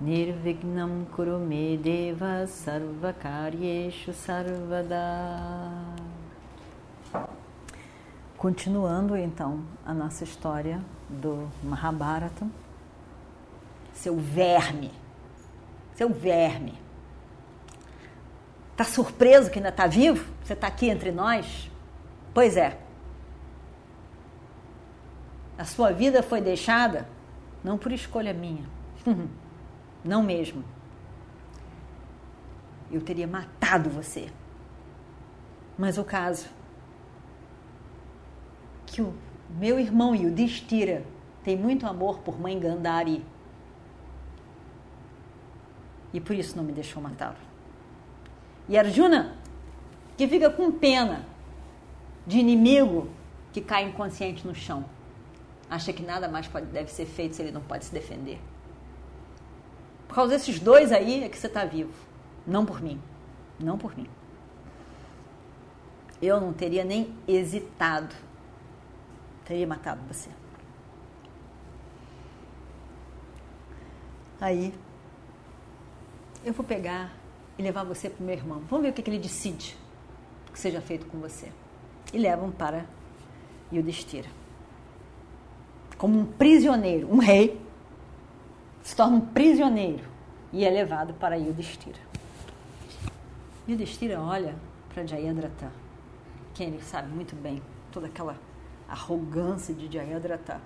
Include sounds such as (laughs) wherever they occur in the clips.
Nirvignam Kurume Deva Sarvakaryeshu Sarvada. Continuando então a nossa história do Mahabharata, seu verme, seu verme, tá surpreso que ainda está vivo? Você está aqui entre nós? Pois é, a sua vida foi deixada não por escolha minha, (laughs) não mesmo. Eu teria matado você. Mas o caso que o meu irmão Yudhishthira tem muito amor por mãe Gandhari e por isso não me deixou matá-lo. E Arjuna, que fica com pena de inimigo que cai inconsciente no chão acha que nada mais pode, deve ser feito se ele não pode se defender. Por causa desses dois aí é que você está vivo. Não por mim. Não por mim. Eu não teria nem hesitado. Teria matado você. Aí, eu vou pegar e levar você para o meu irmão. Vamos ver o que, que ele decide que seja feito com você. E levam para Yudhishthira como um prisioneiro, um rei, se torna um prisioneiro e é levado para Yudhishthira. Yudhishthira olha para Jayadratha, quem ele sabe muito bem, toda aquela arrogância de Jayadratha,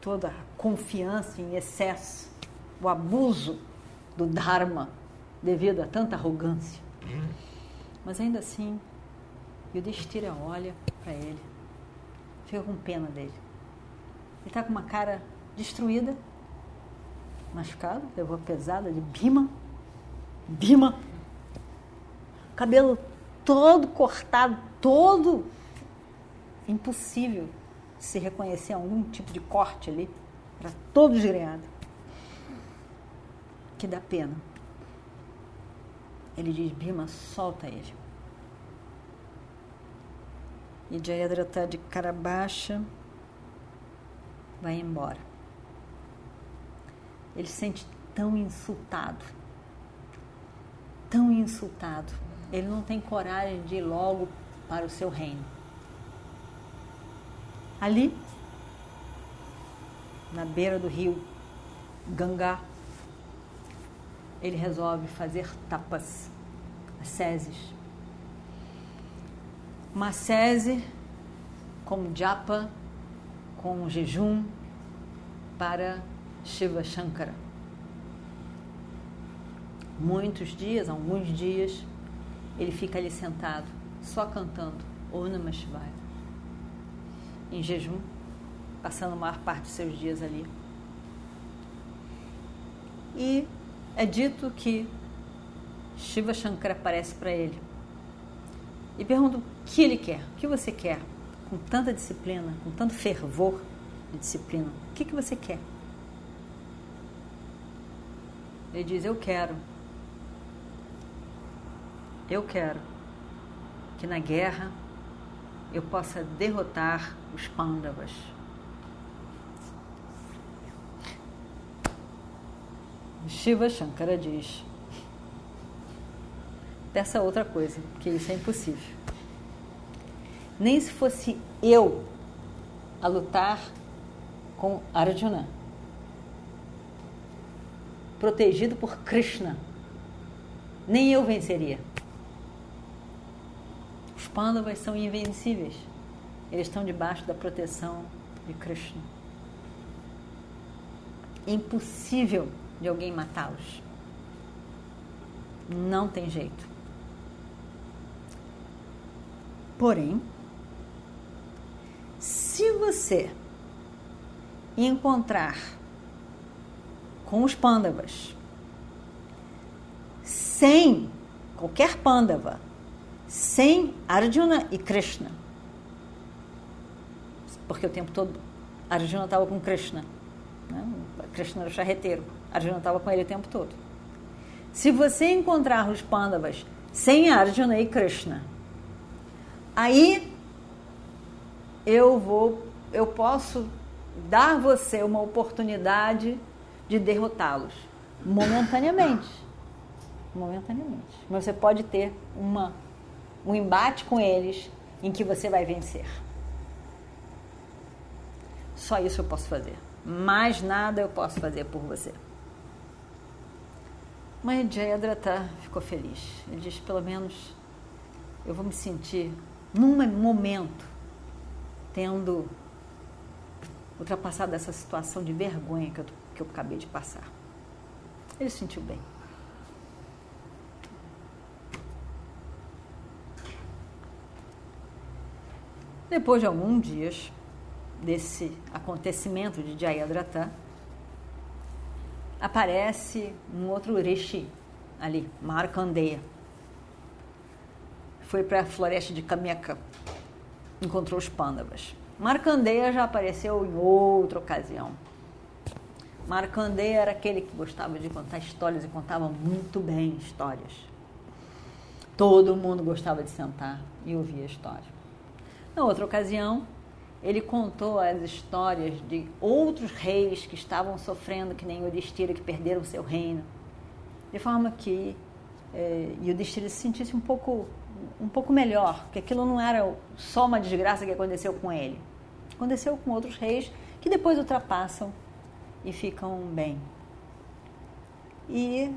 toda a confiança em excesso, o abuso do Dharma devido a tanta arrogância. Mas ainda assim, Yudhishthira olha para ele, fica com pena dele. Ele está com uma cara destruída, machucado, levou pesada de Bima. Bima. Cabelo todo cortado, todo impossível se reconhecer algum tipo de corte ali. Era todo desgrenhado. Que dá pena. Ele diz, Bima, solta ele. E Jayadra está de cara baixa, vai embora. Ele se sente tão insultado, tão insultado. Ele não tem coragem de ir logo para o seu reino. Ali, na beira do rio Gangá, ele resolve fazer tapas, asceses. Uma sese com japa com jejum para Shiva Shankara. Muitos dias, alguns dias, ele fica ali sentado, só cantando Om Shivaya, em jejum, passando a maior parte dos seus dias ali. E é dito que Shiva Shankara aparece para ele e pergunta o que ele quer, o que você quer com tanta disciplina, com tanto fervor de disciplina, o que, que você quer? Ele diz: Eu quero. Eu quero que na guerra eu possa derrotar os Pandavas. Shiva Shankara diz: Peça outra coisa, porque isso é impossível nem se fosse eu a lutar com Arjuna, protegido por Krishna, nem eu venceria. Os Pandavas são invencíveis. Eles estão debaixo da proteção de Krishna. Impossível de alguém matá-los. Não tem jeito. Porém, se você encontrar com os pândavas sem qualquer Pandava, sem Arjuna e Krishna. Porque o tempo todo Arjuna estava com Krishna. Né? Krishna era o charreteiro. Arjuna estava com ele o tempo todo. Se você encontrar os Pandavas sem Arjuna e Krishna, aí eu vou, eu posso dar você uma oportunidade de derrotá-los momentaneamente. Momentaneamente. Mas você pode ter uma, um embate com eles em que você vai vencer. Só isso eu posso fazer. Mais nada eu posso fazer por você. Mas Jayadratha ficou feliz. Ele diz: pelo menos eu vou me sentir, num momento, tendo ultrapassado essa situação de vergonha que eu, que eu acabei de passar. Ele se sentiu bem. Depois de alguns dias desse acontecimento de Jayadratha, aparece um outro rishi ali, Markandeya. Foi para a floresta de Kamyaka, encontrou os Pandavas. Markandeya já apareceu em outra ocasião. Markandeya era aquele que gostava de contar histórias e contava muito bem histórias. Todo mundo gostava de sentar e ouvir a história. Na outra ocasião, ele contou as histórias de outros reis que estavam sofrendo, que nem Yudhishthira, que perderam seu reino, de forma que é, Yudhishthira se sentisse um pouco, um pouco melhor, que aquilo não era só uma desgraça que aconteceu com ele. Aconteceu com outros reis que depois ultrapassam e ficam bem. E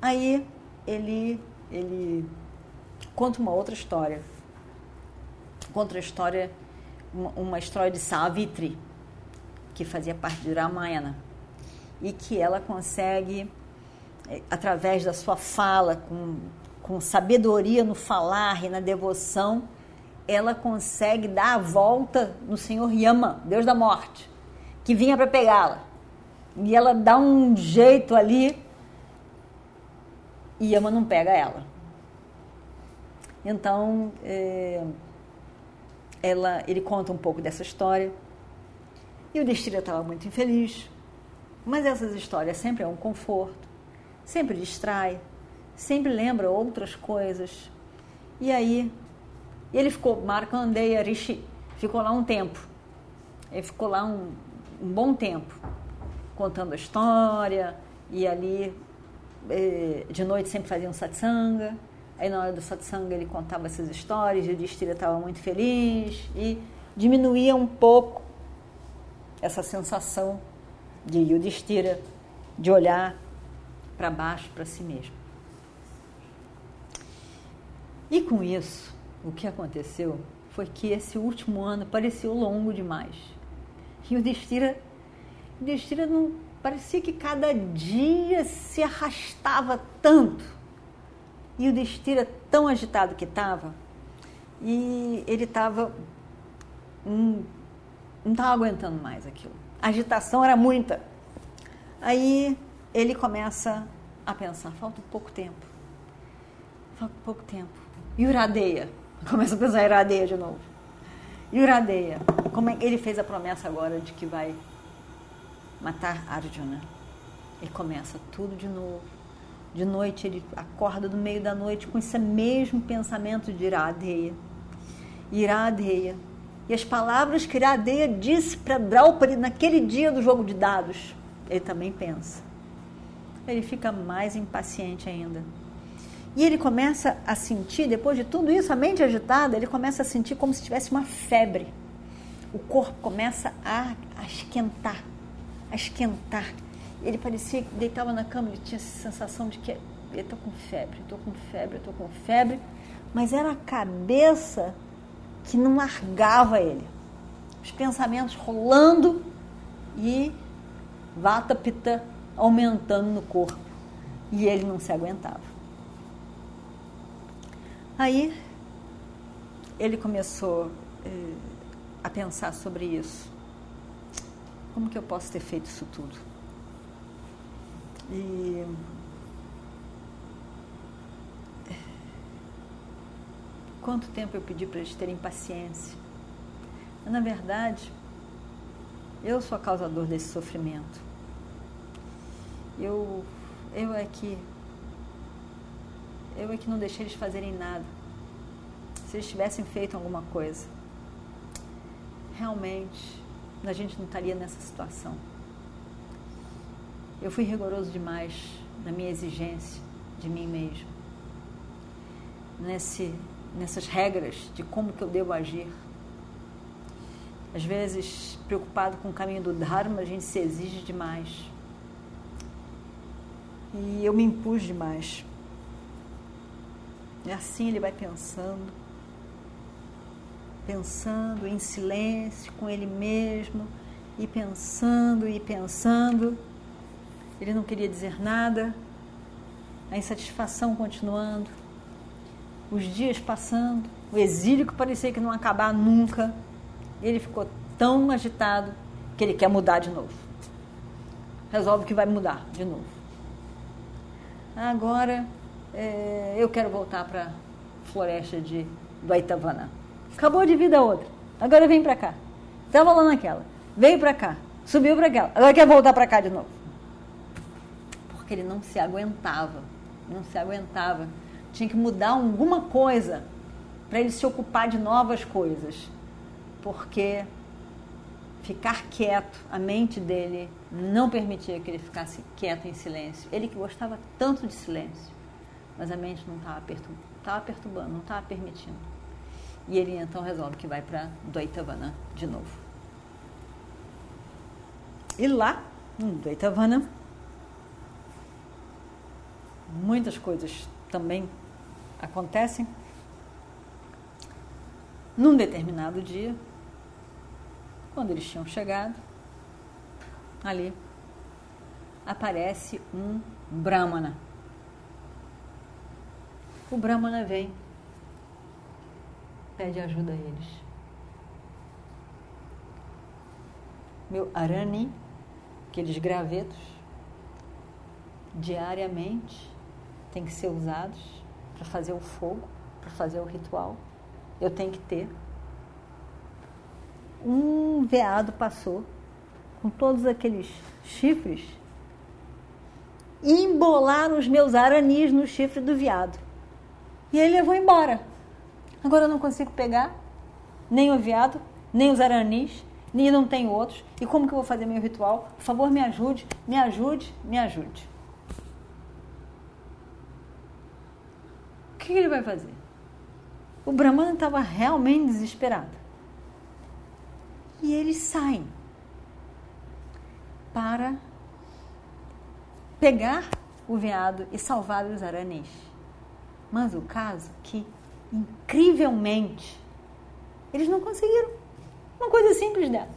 aí ele, ele conta uma outra história. Conta a história uma, história de Savitri, que fazia parte de Ramayana, e que ela consegue, é, através da sua fala, com, com sabedoria no falar e na devoção, ela consegue dar a volta no Senhor Yama, Deus da morte, que vinha para pegá-la. E ela dá um jeito ali e Yama não pega ela. Então, é, ela, ele conta um pouco dessa história. E o Destira estava muito infeliz. Mas essas histórias sempre é um conforto, sempre distrai, sempre lembra outras coisas. E aí, ele ficou, Markandeya Rishi, ficou lá um tempo. Ele ficou lá um, um bom tempo, contando a história, e ali eh, de noite sempre fazia um satsanga. Aí na hora do satsang ele contava essas histórias, e o Distira estava muito feliz e diminuía um pouco essa sensação de Yudhishthira de olhar para baixo, para si mesmo. E com isso, o que aconteceu foi que esse último ano pareceu longo demais. E o Destira, não parecia que cada dia se arrastava tanto e o Destira, tão agitado que estava, e ele estava. Hum, não estava aguentando mais aquilo. A agitação era muita. Aí ele começa a pensar: falta pouco tempo. Falta pouco tempo. E Uradeia? (laughs) Começa a pensar Uradeia de novo. E Uradeia? Como é, ele fez a promessa agora de que vai matar Arjuna. E começa tudo de novo de noite ele acorda no meio da noite com esse mesmo pensamento de Iradeia. Iradeia. E as palavras que Iradeia disse para Draupadi naquele dia do jogo de dados, ele também pensa. Ele fica mais impaciente ainda. E ele começa a sentir, depois de tudo isso, a mente agitada, ele começa a sentir como se tivesse uma febre. O corpo começa a, a esquentar, a esquentar ele parecia que deitava na cama, ele tinha essa sensação de que eu estou com febre, estou com febre, estou com febre, mas era a cabeça que não largava ele. Os pensamentos rolando e vata pita aumentando no corpo. E ele não se aguentava. Aí ele começou eh, a pensar sobre isso. Como que eu posso ter feito isso tudo? E quanto tempo eu pedi para eles terem paciência. Mas, na verdade, eu sou a causador desse sofrimento. Eu, eu é que eu é que não deixei eles fazerem nada. Se eles tivessem feito alguma coisa, realmente a gente não estaria nessa situação. Eu fui rigoroso demais na minha exigência de mim mesmo, nesse, nessas regras de como que eu devo agir. Às vezes, preocupado com o caminho do Dharma, a gente se exige demais. E eu me impus demais. E assim ele vai pensando, pensando em silêncio com ele mesmo, e pensando e pensando. Ele não queria dizer nada, a insatisfação continuando, os dias passando, o exílio que parecia que não acabar nunca. Ele ficou tão agitado que ele quer mudar de novo. Resolve que vai mudar de novo. Agora é, eu quero voltar para a floresta de, do Aitavana. Acabou de vida outra. Agora vem para cá. Estava lá naquela. Veio para cá. Subiu para aquela. Agora quer voltar para cá de novo. Porque ele não se aguentava. Não se aguentava. Tinha que mudar alguma coisa para ele se ocupar de novas coisas. Porque ficar quieto, a mente dele não permitia que ele ficasse quieto em silêncio. Ele que gostava tanto de silêncio, mas a mente não estava perturbando, não estava permitindo. E ele então resolve que vai para Dvaitavana de novo. E lá, em Dvaitavana, muitas coisas também acontecem. Num determinado dia, quando eles tinham chegado, ali aparece um Brahmana. O Brahmana vem pede ajuda a eles. Meu arani, aqueles gravetos, diariamente tem que ser usados para fazer o fogo, para fazer o ritual. Eu tenho que ter. Um veado passou com todos aqueles chifres e embolaram os meus aranis no chifre do veado. E ele levou embora. Agora eu não consigo pegar nem o veado, nem os aranis, nem não tenho outros. E como que eu vou fazer meu ritual? Por favor, me ajude, me ajude, me ajude. O que ele vai fazer? O Brahmana estava realmente desesperado. E eles saem para pegar o veado e salvar os aranis. Mas o caso é que incrivelmente, eles não conseguiram. Uma coisa simples dessa.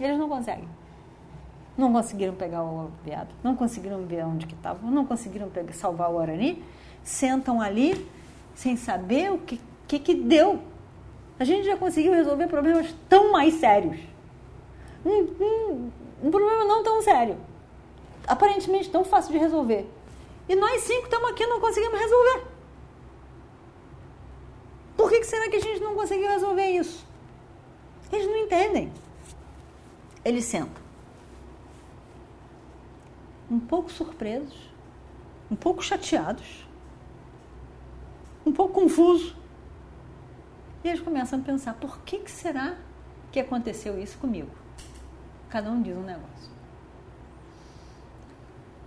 Eles não conseguem. Não conseguiram pegar o veado, não conseguiram ver onde que estava, não conseguiram pegar, salvar o Arani, sentam ali sem saber o que, que, que deu. A gente já conseguiu resolver problemas tão mais sérios. Um, um, um problema não tão sério. Aparentemente tão fácil de resolver. E nós cinco estamos aqui não conseguimos resolver. Por que será que a gente não conseguiu resolver isso? Eles não entendem. Eles sentam. Um pouco surpresos, um pouco chateados, um pouco confusos. E eles começam a pensar: por que, que será que aconteceu isso comigo? Cada um diz um negócio.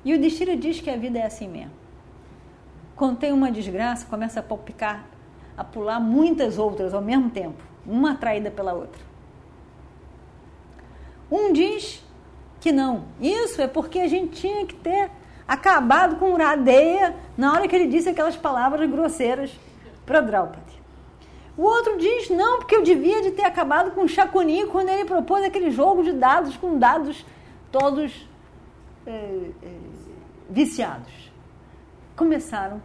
E o Destira diz que a vida é assim mesmo. Tem uma desgraça, começa a palpitar a pular muitas outras ao mesmo tempo, uma atraída pela outra. Um diz que não. Isso é porque a gente tinha que ter acabado com Radeia na hora que ele disse aquelas palavras grosseiras para Draupadi. O outro diz não, porque eu devia de ter acabado com Chacuni quando ele propôs aquele jogo de dados com dados todos é, é, viciados. Começaram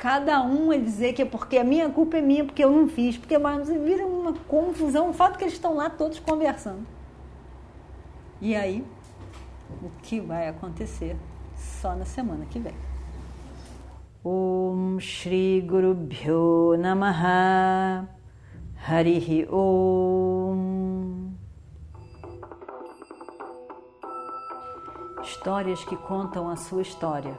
cada um a dizer que é porque a minha culpa é minha, porque eu não fiz, porque mas vira uma confusão, o fato que eles estão lá todos conversando. E aí, o que vai acontecer só na semana que vem. Om Shri Guru Bhyo Namaha Harihi Om Histórias que contam a sua história,